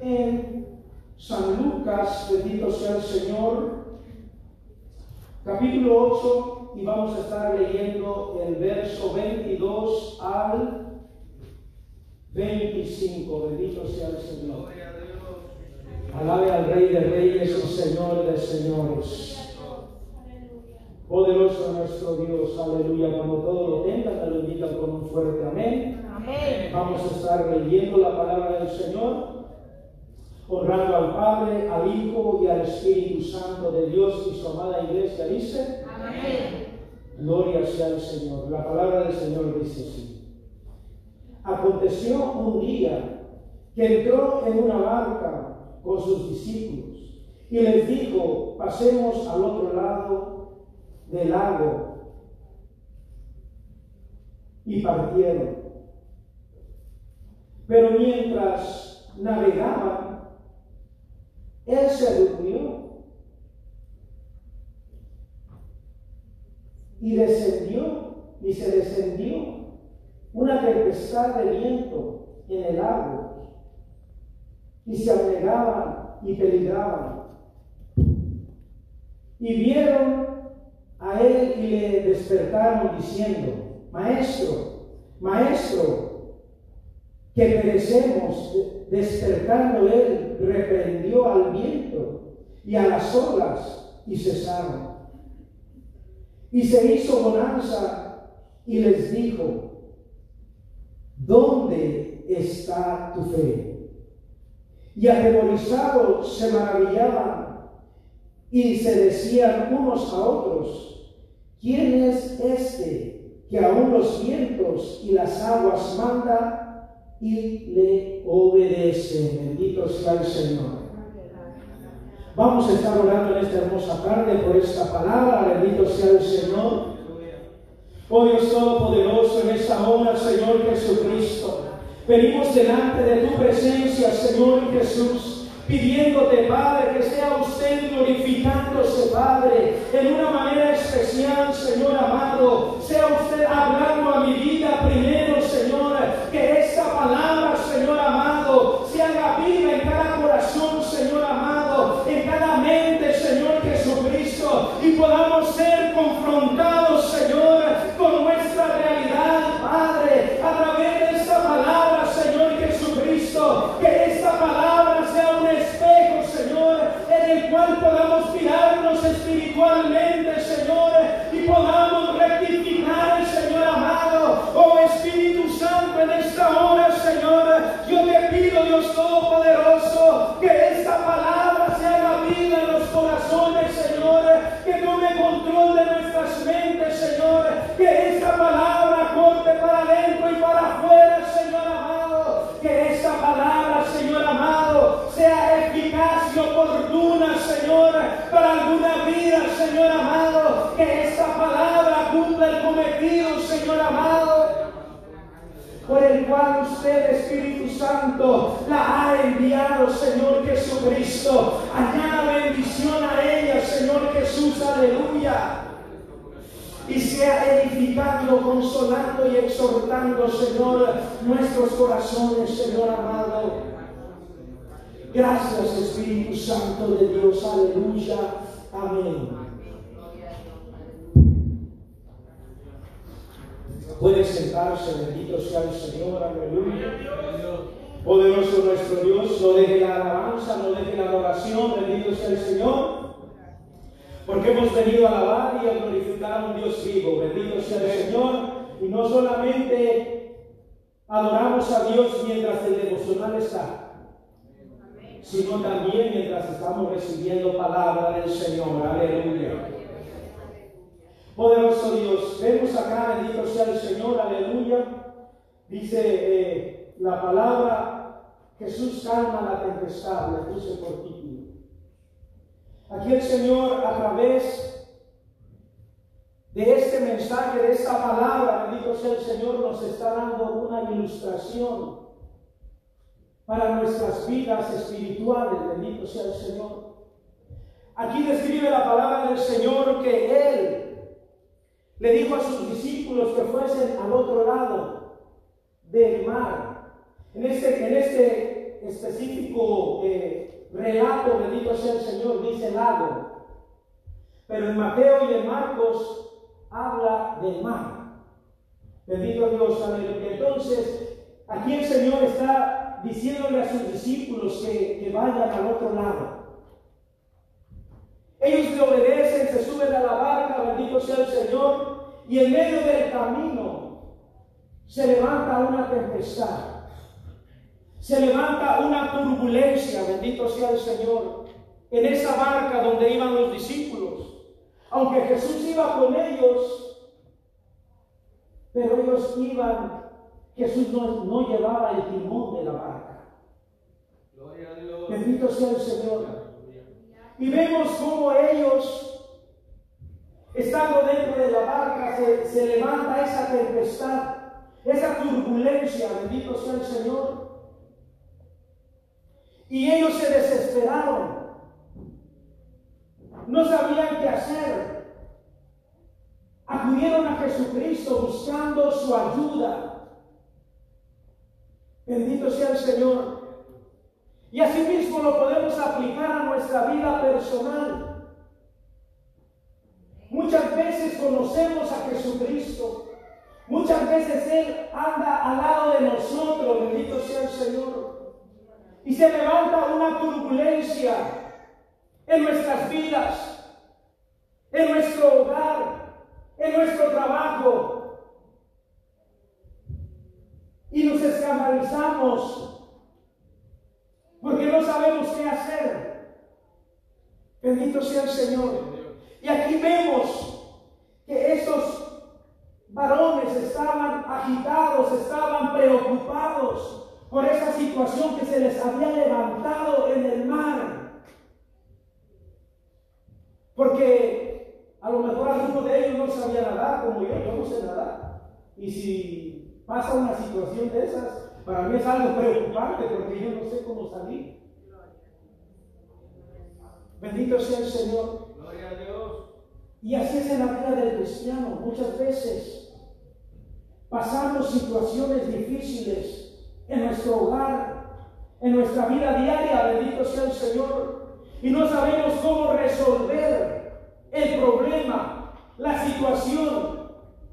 en San Lucas, bendito sea el Señor, capítulo 8, y vamos a estar leyendo el verso 22 al 25. Bendito sea el Señor. Alabe al Rey de Reyes y Señor de Señores. Poderoso nuestro Dios, aleluya. Cuando todo lo tengan, te lo invitan con un fuerte amén. Amén. Vamos a estar leyendo la palabra del Señor, honrando al Padre, al Hijo y al Espíritu Santo de Dios y su amada iglesia. Dice, Amén. Gloria sea al Señor. La palabra del Señor dice así. Aconteció un día que entró en una barca con sus discípulos y les dijo, pasemos al otro lado del lago. Y partieron. Pero mientras navegaban, él se durmió y descendió y se descendió una tempestad de viento en el lago y se anegaban y peligraban. Y vieron a él y le despertaron diciendo, Maestro, Maestro, que perecemos. Despertando él, reprendió al viento y a las olas y cesaron. Y se hizo bonanza y les dijo, ¿dónde está tu fe? Y atemorizados se maravillaban y se decían unos a otros, ¿quién es este que aún los vientos y las aguas manda y le obedece? Bendito sea el Señor. Vamos a estar orando en esta hermosa tarde por esta palabra. Bendito sea el Señor. Oh Dios Todopoderoso, en esta hora, Señor Jesucristo, venimos delante de tu presencia, Señor Jesús, pidiéndote, Padre, que sea usted glorificándose, Padre, en una manera especial, Señor amado. Sea usted hablando a mi vida primero, Señor, palabra, Señor amado, consolando y exhortando, Señor, nuestros corazones, Señor amado. Gracias, Espíritu Santo de Dios, aleluya. Amén. Puede sentarse, bendito sea el Señor, aleluya. Poderoso nuestro Dios, no deje la alabanza, no deje la adoración, bendito sea el Señor. Porque hemos venido a alabar y a glorificar a un Dios vivo, bendito sea el Señor. Y no solamente adoramos a Dios mientras el devocional está, sino también mientras estamos recibiendo palabra del Señor, aleluya. Poderoso Dios, vemos acá, bendito sea el Señor, aleluya. Dice eh, la palabra, Jesús calma la tempestad, le puse por título. Aquí el Señor a través de este mensaje, de esta palabra, bendito sea el Señor, nos está dando una ilustración para nuestras vidas espirituales, bendito sea el Señor. Aquí describe la palabra del Señor que Él le dijo a sus discípulos que fuesen al otro lado del mar. En este, en este específico eh, relato, bendito sea el Señor, dice lago. Pero en Mateo y en Marcos habla del mar. Bendito Dios, aleluya. Entonces, aquí el Señor está diciéndole a sus discípulos que, que vayan al otro lado. Ellos le obedecen, se suben a la barca, bendito sea el Señor, y en medio del camino se levanta una tempestad. Se levanta una turbulencia, bendito sea el Señor, en esa barca donde iban los discípulos. Aunque Jesús iba con ellos, pero ellos iban, Jesús no, no llevaba el timón de la barca. Bendito sea el Señor. Y vemos cómo ellos, estando dentro de la barca, se, levanta esa tempestad, esa turbulencia, bendito sea el Señor. Y ellos se desesperaron. No sabían qué hacer. Acudieron a Jesucristo buscando su ayuda. Bendito sea el Señor. Y asimismo lo podemos aplicar a nuestra vida personal. Muchas veces conocemos a Jesucristo. Muchas veces Él anda al lado de nosotros, bendito sea el Señor. Y se levanta una turbulencia en nuestras vidas, en nuestro hogar, en nuestro trabajo. Y nos escandalizamos porque no sabemos qué hacer. Bendito sea el Señor. Y aquí vemos que esos varones estaban agitados, estaban preocupados por esa situación que se les había levantado en el mar. Porque a lo mejor alguno de ellos no sabía nadar como yo, yo no sé nadar. Y si pasa una situación de esas, para mí es algo preocupante porque yo no sé cómo salir. Bendito sea el Señor. Gloria a Dios. Y así es en la vida del cristiano. Muchas veces pasamos situaciones difíciles en nuestro hogar, en nuestra vida diaria. Bendito sea el Señor. Y no sabemos cómo resolver el problema, la situación.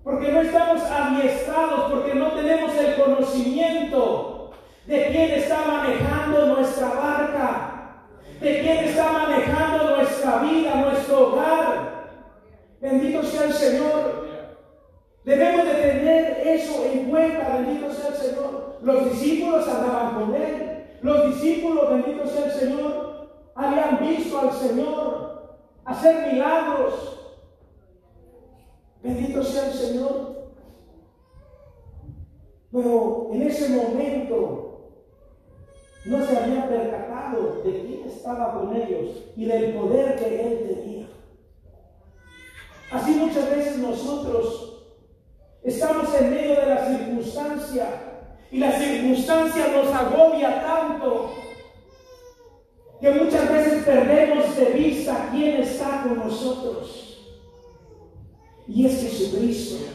Porque no estamos adiestrados, porque no tenemos el conocimiento de quién está manejando nuestra barca, de quién está manejando nuestra vida, nuestro hogar. Bendito sea el Señor. Debemos de tener eso en cuenta, bendito sea el Señor. Los discípulos andaban con Él. Los discípulos, bendito sea el Señor, habían visto al Señor hacer milagros. Bendito sea el Señor. Pero en ese momento no se había percatado de quién estaba con ellos y del poder que él tenía. Así muchas veces nosotros estamos en medio de la circunstancia y la circunstancia nos agobia tanto que muchas veces perdemos de vista quién está con nosotros. Y es Jesucristo.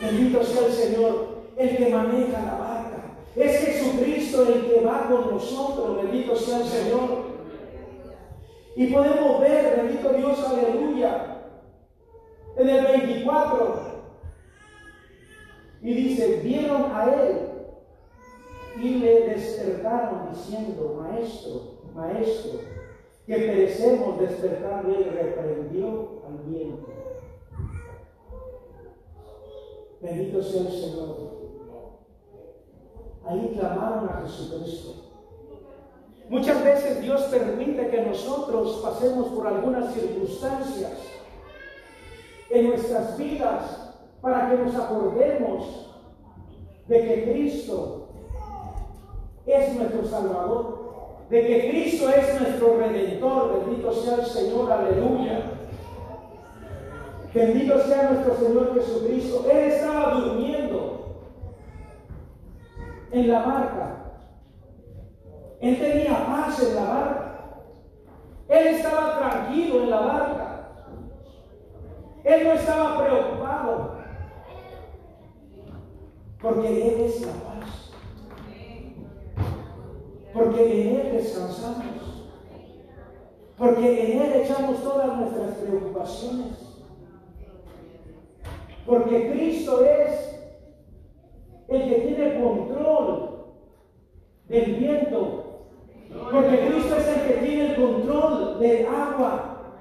Bendito sea el Señor, el que maneja la barca. Es Jesucristo el que va con nosotros. Bendito sea el Señor. Y podemos ver, bendito Dios, aleluya, en el 24. Y dice, vieron a él y le despertaron diciendo, maestro, maestro, que perecemos despertando, él reprendió al viento. Bendito sea el Señor. Ahí clamaron a Jesucristo. Muchas veces Dios permite que nosotros pasemos por algunas circunstancias en nuestras vidas para que nos acordemos de que Cristo es nuestro Salvador de que Cristo es nuestro redentor. Bendito sea el Señor, aleluya. Bendito sea nuestro Señor Jesucristo. Él estaba durmiendo en la barca. Él tenía paz en la barca. Él estaba tranquilo en la barca. Él no estaba preocupado. Porque Él es la paz. Porque en Él descansamos. Porque en Él echamos todas nuestras preocupaciones. Porque Cristo es el que tiene control del viento. Porque Cristo es el que tiene el control del agua.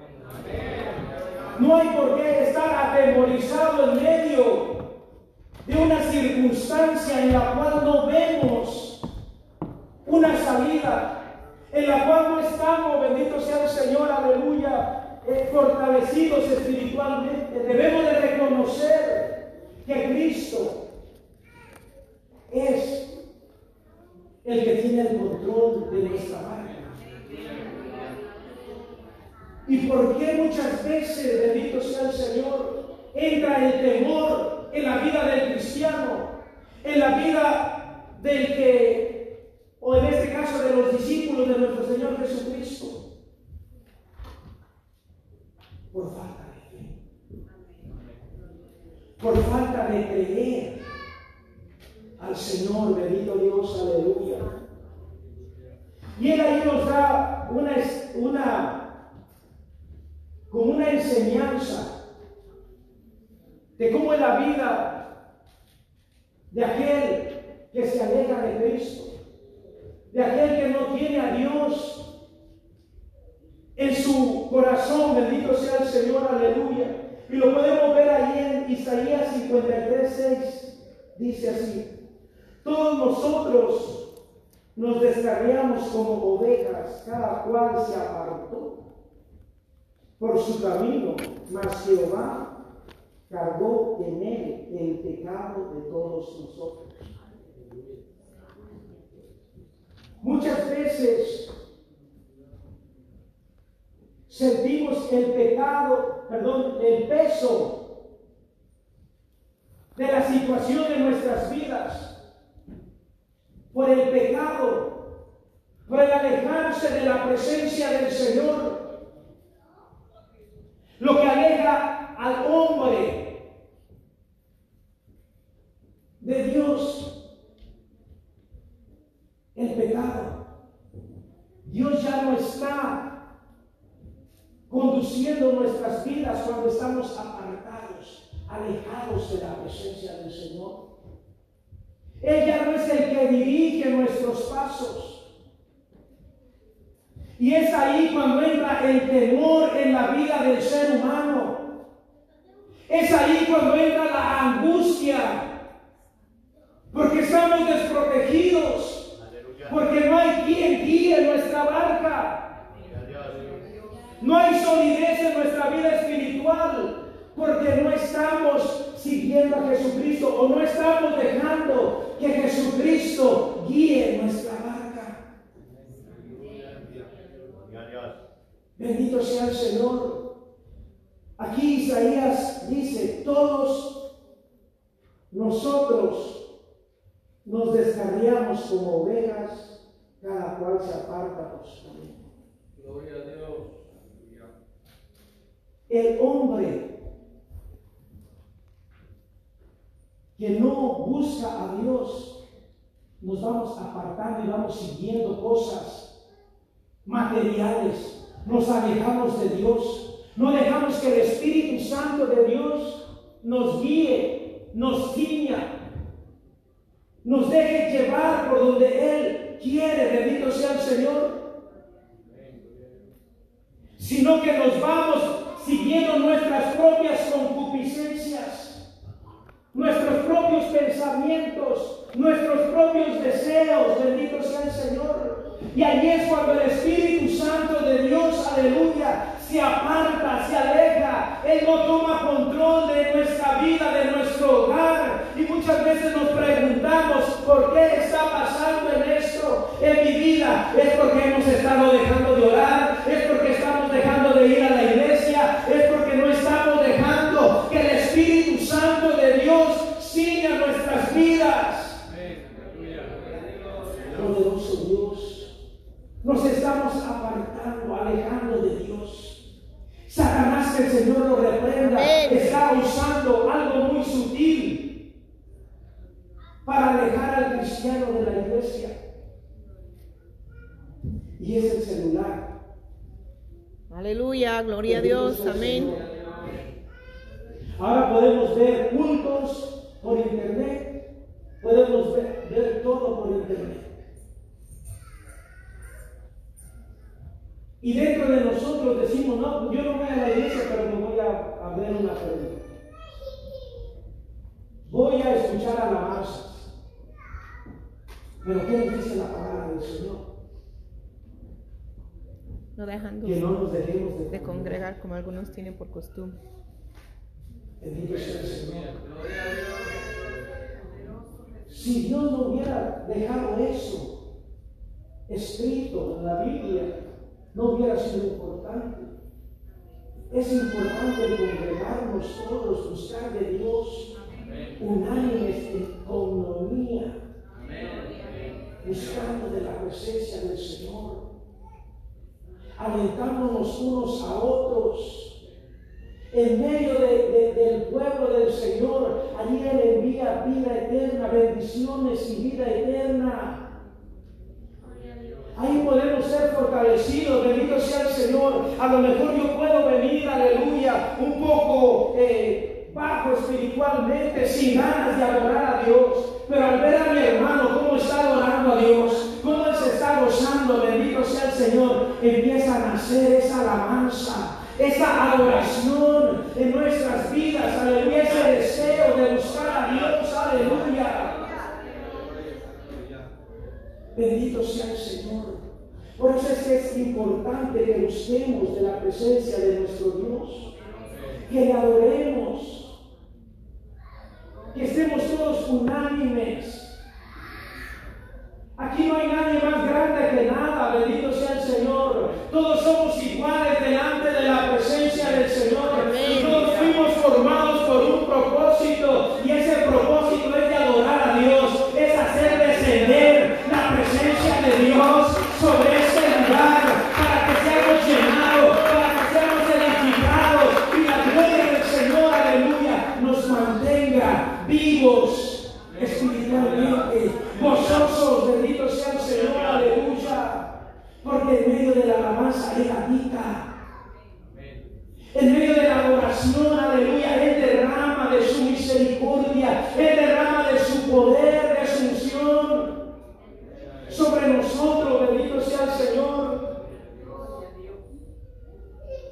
No hay por qué estar atemorizado en medio de una circunstancia en la cual no vemos una salida, en la cual no estamos, bendito sea el Señor, aleluya, eh, fortalecidos espiritualmente. Debemos de reconocer que Cristo es el que tiene el control de nuestra barca. ¿Y por qué muchas veces, bendito sea el Señor, entra el temor en la vida del cristiano, en la vida del que, o en este caso de los discípulos de nuestro Señor Jesucristo? Por falta de fe. Por falta de creer al Señor, bendito Dios, aleluya. Y Él ahí nos da una, una como una enseñanza de cómo es la vida de aquel que se aleja de Cristo, de aquel que no tiene a Dios en su corazón, bendito sea el Señor, aleluya. Y lo podemos ver ahí en Isaías 53, 6, dice así, todos nosotros nos descarriamos como ovejas, cada cual se apartó por su camino, mas Jehová cargó en él el pecado de todos nosotros. Muchas veces sentimos el pecado, perdón, el peso de la situación de nuestras vidas por el pecado, por el alejarse de la presencia del Señor lo que aleja al hombre de Dios, el pecado. Dios ya no está conduciendo nuestras vidas cuando estamos apartados, alejados de la presencia del Señor. Ella no es el que dirige nuestros pasos. Y es ahí cuando entra el temor en la vida del ser humano. Es ahí cuando entra la angustia. Porque estamos desprotegidos. Porque no hay quien guíe nuestra barca. No hay solidez en nuestra vida espiritual. Porque no estamos siguiendo a Jesucristo o no estamos dejando que Jesucristo guíe nuestra barca. Bendito sea el Señor. Aquí Isaías dice, todos nosotros nos descarriamos como ovejas, cada cual se aparta por su camino. Gloria a Dios. El hombre que no busca a Dios, nos vamos apartando y vamos siguiendo cosas materiales nos alejamos de Dios, no dejamos que el Espíritu Santo de Dios nos guíe, nos guía, nos deje llevar por donde Él quiere, bendito sea el Señor, sino que nos vamos siguiendo nuestras propias concupiscencias, nuestros propios pensamientos, nuestros propios deseos, bendito sea el Señor. Y allí es cuando el Espíritu Santo de Dios, aleluya, se aparta, se aleja. Él no toma control de nuestra vida, de nuestro hogar. Y muchas veces nos preguntamos, ¿por qué está pasando en esto en mi vida? Es porque hemos estado dejando de orar, es porque estamos dejando de ir a la iglesia, es porque no estamos dejando que el Espíritu Santo de Dios siga nuestras vidas. Poderoso Dios. Nos estamos apartando, alejando de Dios. Satanás, que el Señor lo reprenda, está usando algo muy sutil para alejar al cristiano de la iglesia. y es el celular. Aleluya, gloria a Dios, amén. Ahora podemos ver cultos por internet, podemos ver, ver todo por internet. Y dentro de nosotros decimos, no, yo no voy a la iglesia, pero me voy a, a ver una película. Voy a escuchar alabanzas. Pero ¿qué nos dice la palabra del Señor? No dejando Que no nos dejemos de, de congregar como algunos tienen por costumbre. Bendito sea el Señor. Si Dios no hubiera dejado eso escrito en la Biblia, no hubiera sido importante. Es importante congregarnos todos, buscar de Dios, unánimes en comunión, buscando de la presencia del Señor, alentándonos unos a otros. En medio de- de- del pueblo del Señor, allí Él envía vida eterna, bendiciones y vida eterna. Ahí podemos ser fortalecidos, bendito sea el Señor. A lo mejor yo puedo venir, aleluya, un poco eh, bajo espiritualmente, sin ganas de adorar a Dios. Pero al ver a mi hermano cómo está adorando a Dios, cómo se está gozando, bendito sea el Señor, empieza a nacer esa alabanza, esa adoración en nuestras vidas, aleluya, ese deseo de buscar a Dios, aleluya. Bendito sea el Señor. Por eso es que es importante que busquemos de la presencia de nuestro Dios, que le adoremos, que estemos todos unánimes. Aquí no hay nadie más grande que nada, bendito sea el Señor. Todos somos iguales delante de la presencia del Señor. Amén. Todos fuimos formados por un propósito y ese propósito Él habita. En medio de la adoración, aleluya, Él derrama de su misericordia, Él derrama de su poder, de su unción sobre nosotros, bendito sea el Señor.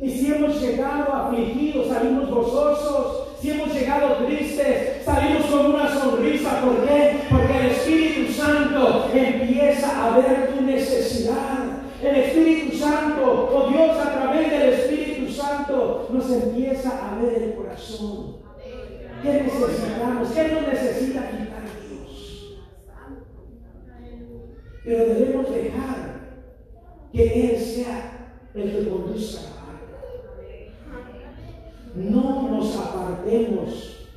Y si hemos llegado afligidos, salimos gozosos. Si hemos llegado tristes, salimos con una sonrisa. ¿Por qué? Porque el Espíritu Santo empieza a ver tu necesidad. El Espíritu Santo, o Dios a través del Espíritu Nos empieza a ver el corazón. ¿Qué necesitamos? ¿Qué nos necesita quitar Dios? Pero debemos dejar que Él sea el que conduzca. No nos apartemos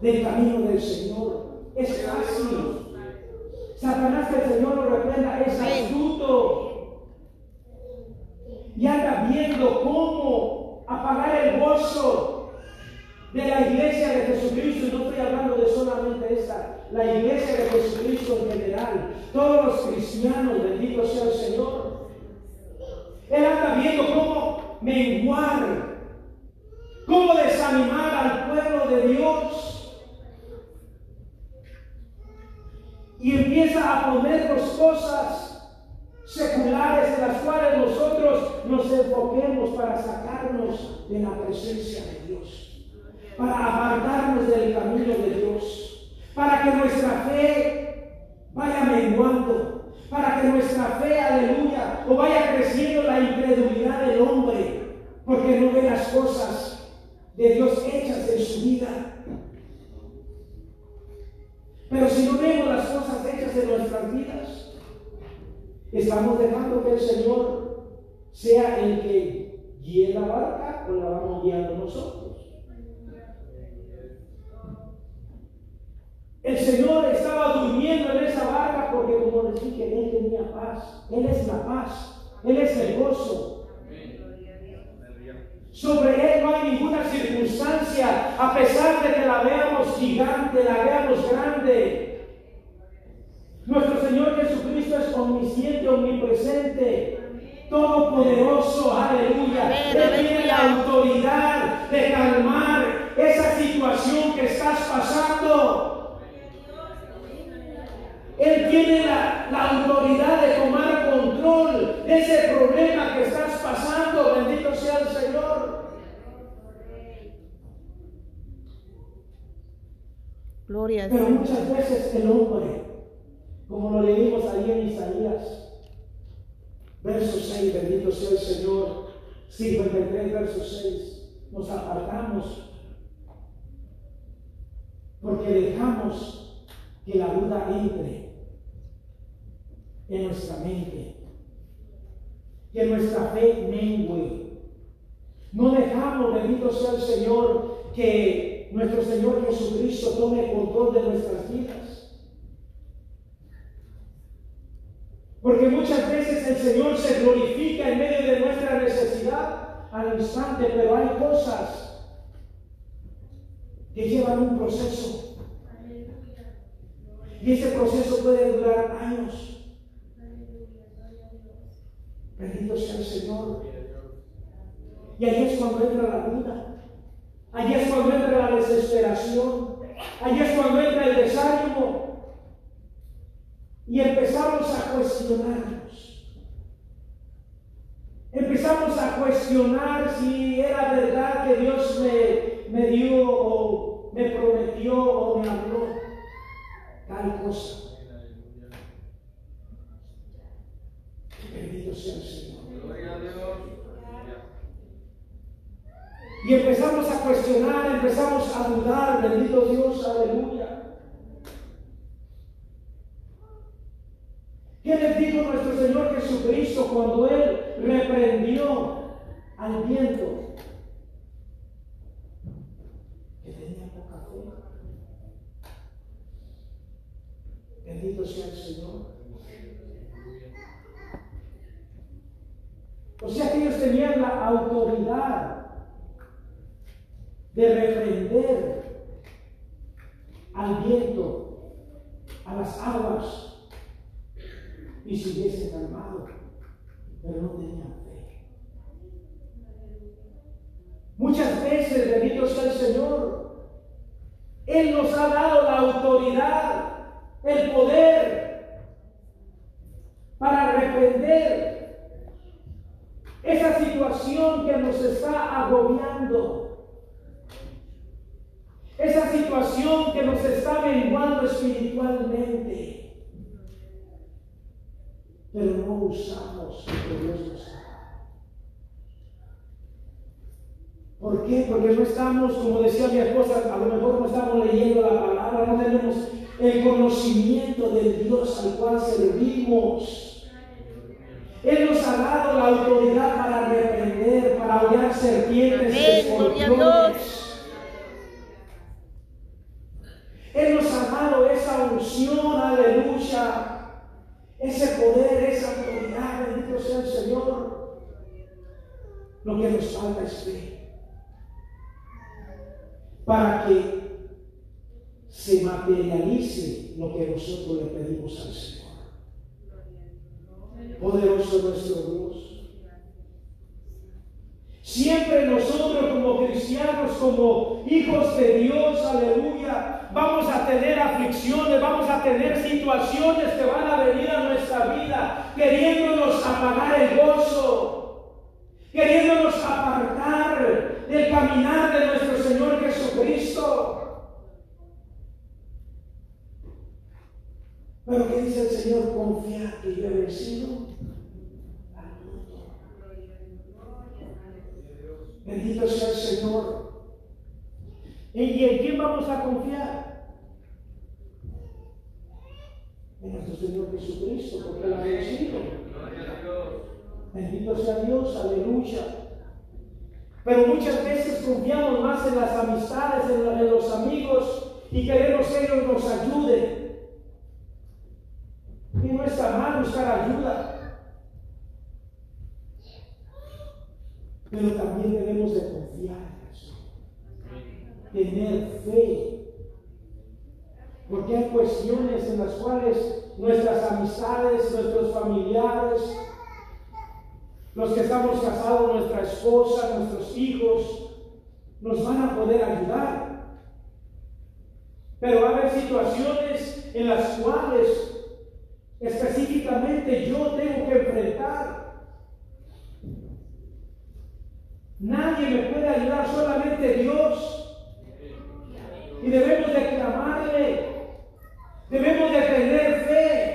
del camino del Señor. Es fácil. Satanás que el Señor lo reprenda es astuto. Y anda viendo cómo apagar el gozo de la iglesia de Jesucristo, y no estoy hablando de solamente esta, la iglesia de Jesucristo en general, todos los cristianos, bendito sea el Señor. Él anda viendo cómo menguar, cómo desanimar al pueblo de Dios. Y empieza a ponernos cosas seculares en las cuales nosotros nos enfoquemos para sacarnos de la presencia de Dios, para apartarnos del camino de Dios, para que nuestra fe vaya menguando, para que nuestra fe, aleluya, o vaya creciendo la incredulidad del hombre, porque no ve las cosas de Dios hechas en su vida. Pero si no vemos las cosas hechas en nuestras vidas, estamos dejando que el Señor sea el que guíe la barca o la vamos guiando nosotros. El Señor estaba durmiendo en esa barca porque, como les dije, Él tenía paz. Él es la paz. Él es el gozo. Sobre Él no hay ninguna circunstancia, a pesar de que la veamos gigante, la veamos grande. Nuestro Señor Jesucristo omnisciente, omnipresente, todopoderoso, aleluya. Él tiene la autoridad de calmar esa situación que estás pasando. Él tiene la, la autoridad de tomar control de ese problema que estás pasando. Bendito sea el Señor. Gloria a Pero Dios. muchas veces el hombre, como lo leímos ahí en Isaías, verso 6, bendito sea el Señor, 53, verso 6, nos apartamos porque dejamos que la duda entre en nuestra mente, que nuestra fe mengue. No dejamos, bendito sea el Señor, que nuestro Señor Jesucristo tome control de nuestras vidas. Porque muchas veces el Señor se glorifica en medio de nuestra necesidad al instante, pero hay cosas que llevan un proceso. Y ese proceso puede durar años. Bendito sea el Señor. Y ahí es cuando entra la duda. Ahí es cuando entra la desesperación. Ahí es cuando entra el desánimo. Y empezamos a cuestionarnos. Empezamos a cuestionar si era verdad que Dios me, me dio o me prometió o me habló tal cosa. Bendito sea el Señor. Y empezamos a cuestionar, empezamos a dudar, bendito Dios, aleluya. ¿Qué les dijo nuestro Señor Jesucristo cuando Él al viento? Que tenía poca fe. Bendito sea el Señor. O sea que ellos tenían la autoridad de reprender al viento, a las aguas, y se hubiese calmado, pero no tenían fe. Muchas veces, bendito sea el Señor, Él nos ha dado la autoridad, el poder para reprender esa que nos está agobiando. Esa situación que nos está menguando espiritualmente. Pero no usamos lo que Dios nos da. ¿Por qué? Porque no estamos, como decía mi esposa, a lo mejor no estamos leyendo la palabra, no tenemos el conocimiento del Dios al cual servimos. Él nos ha dado la autoridad para reprender, para hollar serpientes y escorpiones. Él nos ha dado esa unción, aleluya, ese poder, esa autoridad, bendito sea el Señor. Lo que nos falta es fe. Para que se materialice lo que nosotros le pedimos al Señor. Poderoso nuestro Dios. Siempre nosotros como cristianos, como hijos de Dios, aleluya, vamos a tener aflicciones, vamos a tener situaciones que van a venir a nuestra vida, queriéndonos apagar el gozo, queriéndonos apartar del caminar de nuestro Señor Jesucristo. Pero ¿qué dice el Señor? Confiar que yo he vencido al mundo. Bendito sea el Señor. ¿Y en quién vamos a confiar? En nuestro Señor Jesucristo, porque Él ha vencido. Bendito sea Dios, aleluya. Pero muchas veces confiamos más en las amistades, en, la- en los amigos y queremos que ellos nos ayuden. Y no está mal buscar ayuda. Pero también debemos de confiar en Jesús. Tener fe. Porque hay cuestiones en las cuales nuestras amistades, nuestros familiares, los que estamos casados, nuestra esposa, nuestros hijos, nos van a poder ayudar. Pero va a haber situaciones en las cuales específicamente yo tengo que enfrentar. Nadie me puede ayudar, solamente Dios. Y debemos de clamarle, debemos de tener fe,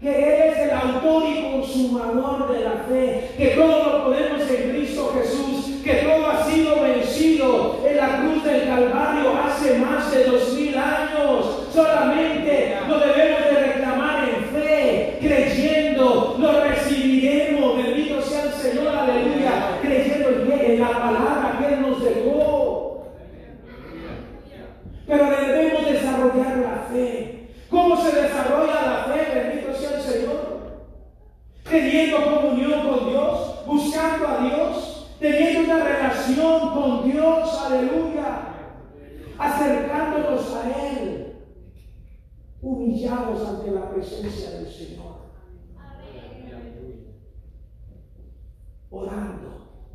que Él es el autor y consumador de la fe, que todo lo podemos en Cristo Jesús, que todo ha sido vencido en la cruz del Calvario hace más de dos mil años. Solamente lo debemos de reclamar en fe, creyendo, lo recibiremos. Bendito sea el Señor, aleluya, creyendo en la palabra que Él nos dejó. Pero debemos desarrollar la fe. ¿Cómo se desarrolla la fe? Bendito sea el Señor. Teniendo comunión con Dios, buscando a Dios, teniendo una relación con Dios, aleluya, acercándonos a Él, humillados ante la presencia del Señor, orando,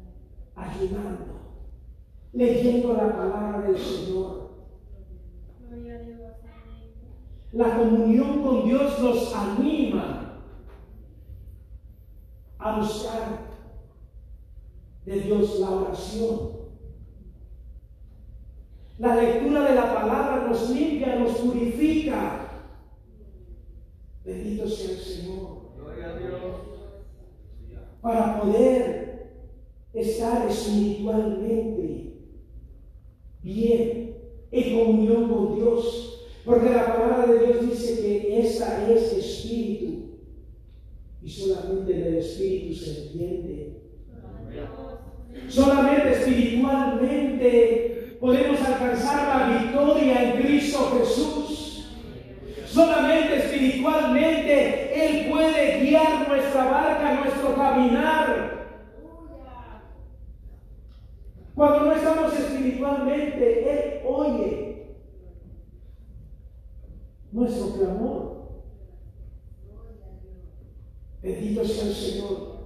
ayunando, leyendo la palabra del Señor. La comunión con Dios nos anima a buscar de Dios la oración. La lectura de la palabra nos limpia, nos purifica. Bendito sea el Señor. Para poder estar espiritualmente bien, en comunión con Dios. Porque la palabra de Dios dice que esta es espíritu. Y solamente en el espíritu se entiende. Solamente espiritualmente podemos alcanzar la victoria en Cristo Jesús. Solamente espiritualmente Él puede guiar nuestra barca, nuestro caminar. Cuando no estamos espiritualmente, Él oye nuestro clamor. Bendito sea el Señor,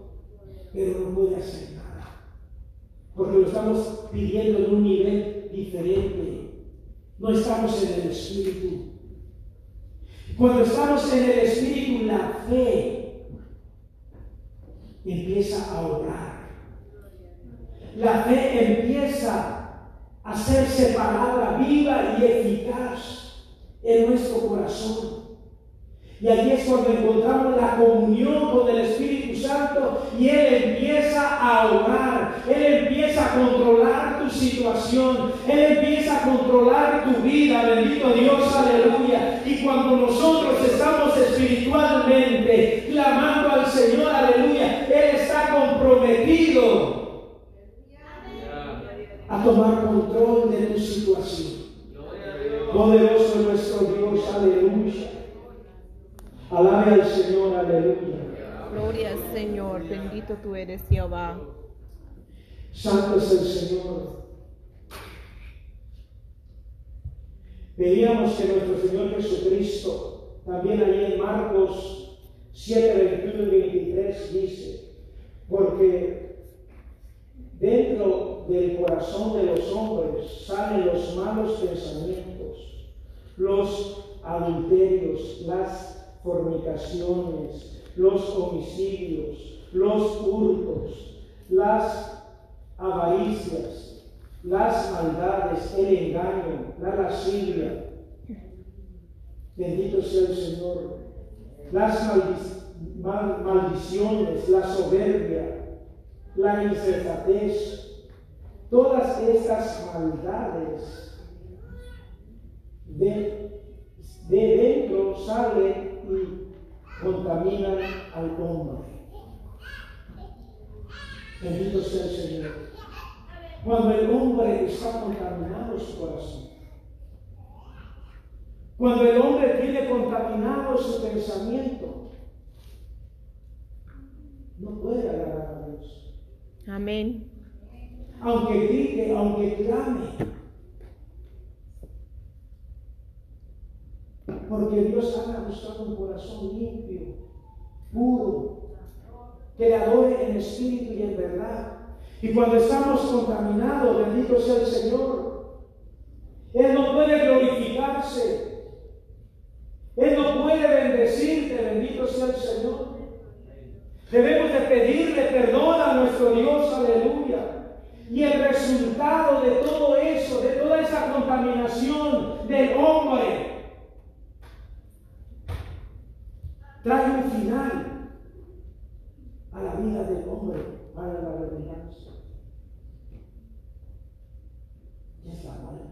pero no puede hacer nada. Porque lo estamos pidiendo en un nivel diferente. No estamos en el Espíritu. Cuando estamos en el Espíritu, la fe empieza a obrar. La fe empieza a ser palabra viva y eficaz en nuestro corazón. Y allí es cuando encontramos la comunión con el Espíritu Santo y Él empieza a orar, Él empieza a controlar tu situación, Él empieza a controlar tu vida, bendito Dios, aleluya. Y cuando nosotros estamos espiritualmente clamando al Señor, aleluya, Él está comprometido a tomar control de tu situación. Poderoso nuestro Dios, aleluya. Alabe al Señor, aleluya. Gloria al Señor, bendito tú eres Jehová. Santo es el Señor. Veíamos que nuestro Señor Jesucristo, también ahí en Marcos 7, 21 y 23, dice, porque dentro del corazón de los hombres salen los malos pensamientos, los adulterios, las fornicaciones, los homicidios, los hurtos, las avaricias, las maldades, el engaño, la lascivia. Bendito sea el Señor. Las maldiciones, la soberbia, la insensatez, todas estas maldades de, de dentro salen y contaminan al hombre. Bendito sea el Señor. Cuando el hombre está contaminado su corazón, cuando el hombre tiene contaminado su pensamiento, no puede agradar a Dios. Amén. Aunque grite, aunque clame, Porque Dios anda buscando un corazón limpio, puro, que le adore en espíritu y en verdad. Y cuando estamos contaminados, bendito sea el Señor, Él no puede glorificarse. Él no puede bendecirte, bendito sea el Señor. Debemos de pedirle perdón a nuestro Dios, aleluya. Y el resultado de todo eso, de toda esa contaminación del hombre, trae un final a la vida del hombre para la redundancia. Y es la muerte.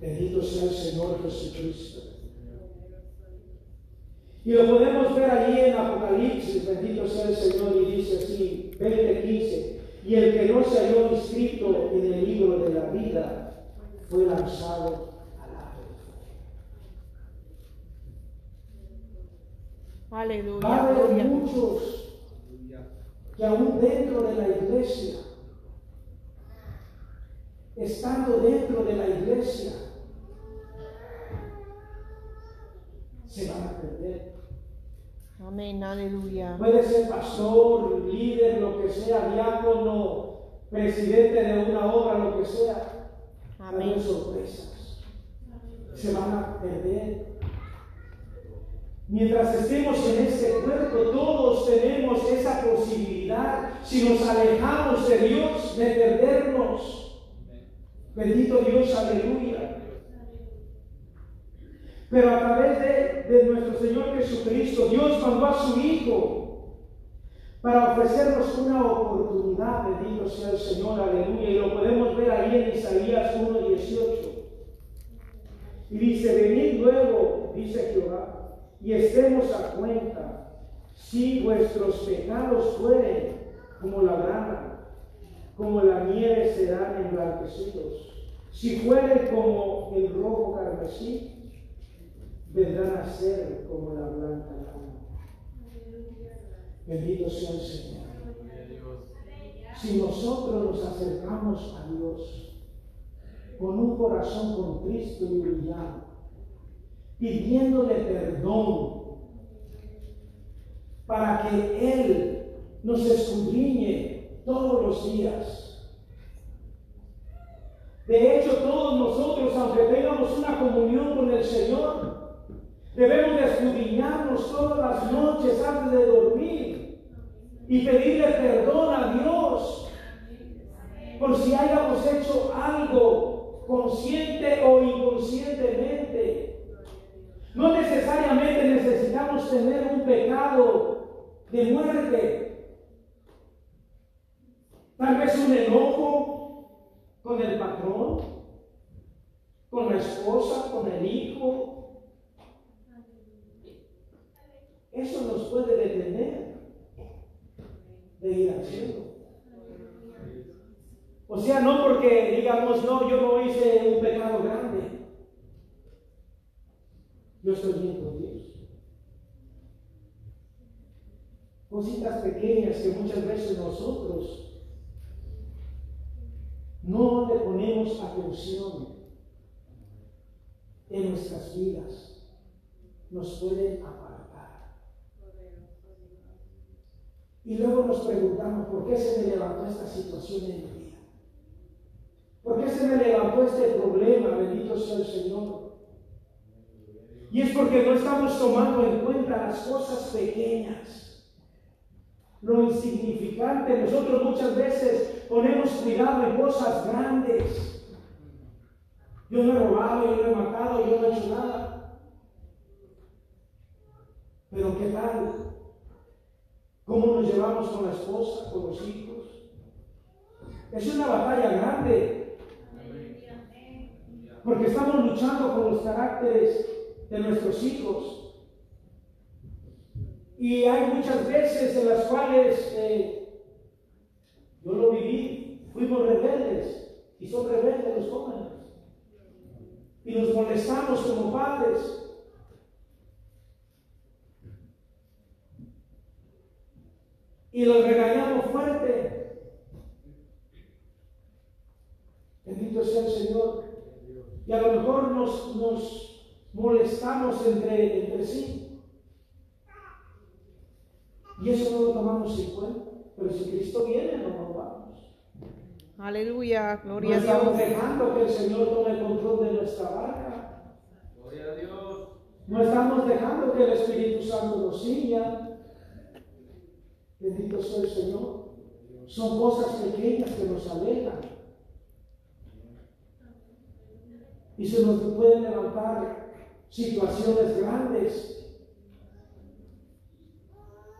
Bendito sea el Señor Jesucristo. Y lo podemos ver allí en Apocalipsis, bendito sea el Señor, y dice así, 20:15, y el que no se halló inscrito en el libro de la vida fue lanzado al agua. Aleluya. Va a haber gloria. muchos que aún dentro de la iglesia, estando dentro de la iglesia, se van a perder. Amén, aleluya. Puede ser pastor, líder, lo que sea, diácono, presidente de una obra, lo que sea. Amén. sorpresas. Se van a perder. Mientras estemos en este cuerpo, todos tenemos esa posibilidad, si nos alejamos de Dios, de perdernos. Bendito Dios, aleluya. Pero a través de, nuestro Señor Jesucristo, Dios mandó a su Hijo para ofrecernos una oportunidad, bendito sea el Señor, aleluya. Y lo podemos ver ahí en Isaías 1.18. Y dice, venid luego, dice Jehová, y estemos a cuenta, si vuestros pecados fueren como la grana, como la nieve serán emblanquecidos. Si fuere como el rojo carmesí, vendrán a ser como la blanca lana. Bendito sea el Señor. Si nosotros nos acercamos a Dios con un corazón contristo y humillado, pidiéndole perdón para que Él nos escudriñe todos los días. De hecho, todos nosotros, aunque tengamos una comunión con el Señor, debemos de escudriñarnos todas las noches antes de dormir y pedirle perdón a Dios por si hayamos hecho algo consciente o inconscientemente. No necesariamente necesitamos tener un pecado de muerte. Tal vez un enojo con el patrón, con la esposa, con el hijo. Eso nos puede detener de ir al cielo. O sea, no porque digamos, no, yo no hice un pecado grande. Yo estoy bien con Dios. Cositas pequeñas que muchas veces nosotros no le ponemos atención en nuestras vidas. Nos pueden apartar. Y luego nos preguntamos, ¿por qué se me levantó esta situación en mi vida? ¿Por qué se me levantó este problema? Bendito sea el Señor. Y es porque no estamos tomando en cuenta las cosas pequeñas, lo insignificante. Nosotros muchas veces ponemos cuidado en cosas grandes. Yo no he robado, yo no he matado, yo no he hecho nada. Pero ¿qué tal? ¿Cómo nos llevamos con la esposa, con los hijos? Es una batalla grande. Porque estamos luchando con los caracteres de nuestros hijos. Y hay muchas veces en las cuales eh, yo lo viví, fuimos rebeldes y son rebeldes los jóvenes. Y nos molestamos como padres. Y los regañamos fuerte. Bendito sea el Señor. Y a lo mejor nos, nos molestamos entre, entre sí. Y eso no lo tomamos en cuenta. Pero si Cristo viene, no nos vamos. Aleluya, gloria a estamos Dios. dejando que el Señor tome el control de nuestra barca. No estamos dejando que el Espíritu Santo nos siga. Bendito sea el Señor. Son cosas pequeñas que nos alejan. Y se nos pueden levantar situaciones grandes.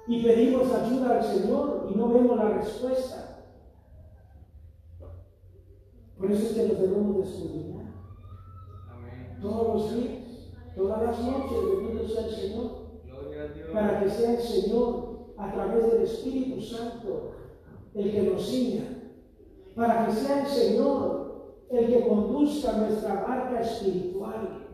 Y pedimos ayuda al Señor y no vemos la respuesta. Por eso es que nos debemos de escudriñar todos los días, todas las noches, bendito sea el Señor, para que sea el Señor a través del Espíritu Santo el que nos siga, para que sea el Señor el que conduzca nuestra barca espiritual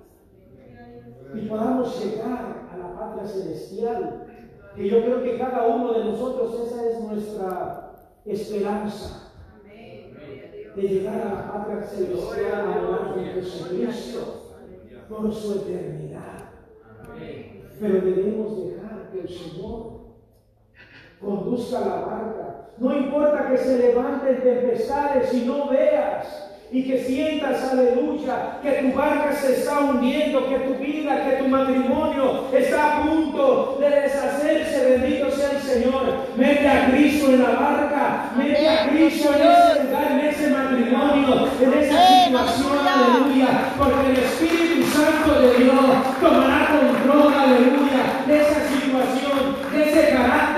y podamos llegar a la patria celestial, que yo creo que cada uno de nosotros esa es nuestra esperanza de llegar a la patria celestial a hablar de Jesucristo por su eternidad. Pero debemos dejar que el Señor conduzca la barca. No importa que se levanten tempestades y no veas y que sientas, aleluya, que tu barca se está hundiendo, que tu vida, que tu matrimonio está a punto de deshacerse. Bendito sea el Señor. Mete a Cristo en la barca, mete a Cristo en ese lugar, en ese matrimonio, en esa situación, aleluya, porque el Espíritu Santo de Dios tomará control, aleluya, de esa situación, de ese carácter,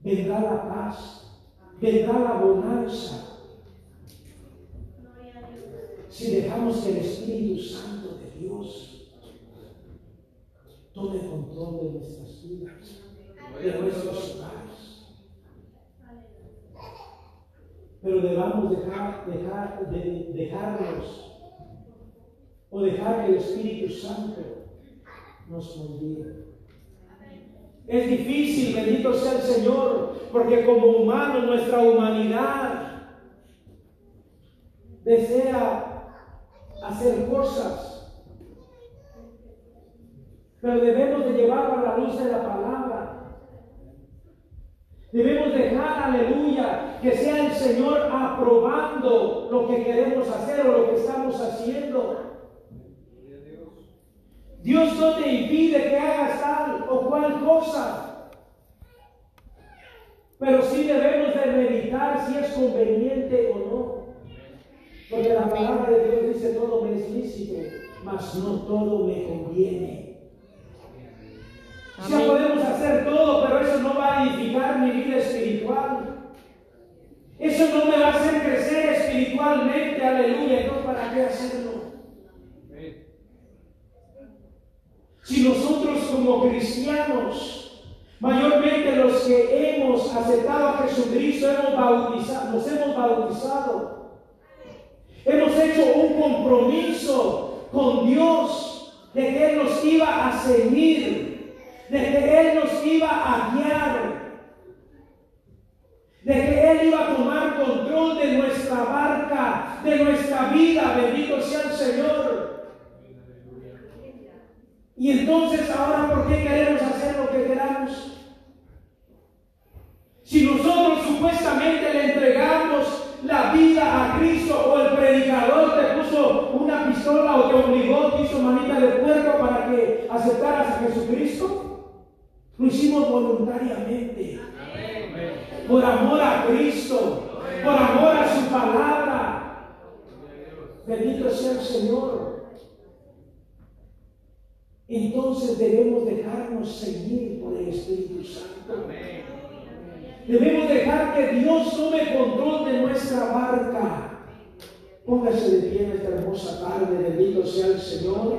Vendrá la paz, vendrá la bonanza. Si dejamos que el Espíritu Santo de Dios tome control de nuestras vidas, de nuestros hogares. Pero debamos dejar, dejar, de, dejarnos o dejar que el Espíritu Santo nos moldee. Es difícil, bendito sea el Señor, porque como humanos, nuestra humanidad desea hacer cosas, pero debemos de llevarlo a la luz de la palabra. Debemos dejar, aleluya, que sea el Señor aprobando lo que queremos hacer o lo que estamos haciendo. Dios no te impide que hagas tal o cual cosa. Pero sí debemos de meditar si es conveniente o no. Porque la palabra de Dios dice todo me es lícito, mas no todo me conviene. Ya Amén. podemos hacer todo, pero eso no va a edificar mi vida espiritual. Eso no me va a hacer crecer espiritualmente, aleluya. Entonces, ¿para qué hacerlo? Si nosotros como cristianos, mayormente los que hemos aceptado a Jesucristo, hemos bautizado, nos hemos bautizado, hemos hecho un compromiso con Dios de que Él nos iba a seguir, de que Él nos iba a guiar, de que Él iba a tomar control de nuestra barca, de nuestra vida, bendito sea el Señor. Y entonces ahora, ¿por qué queremos hacer lo que queramos? Si nosotros supuestamente le entregamos la vida a Cristo o el predicador te puso una pistola o te obligó, te hizo manita de puerco para que aceptaras a Jesucristo, lo hicimos voluntariamente. Por amor a Cristo, por amor a su palabra. Bendito sea el Señor. Entonces debemos dejarnos seguir por el Espíritu Santo. Debemos dejar que Dios tome control de nuestra barca. Póngase de pie en esta hermosa tarde, bendito sea el Señor.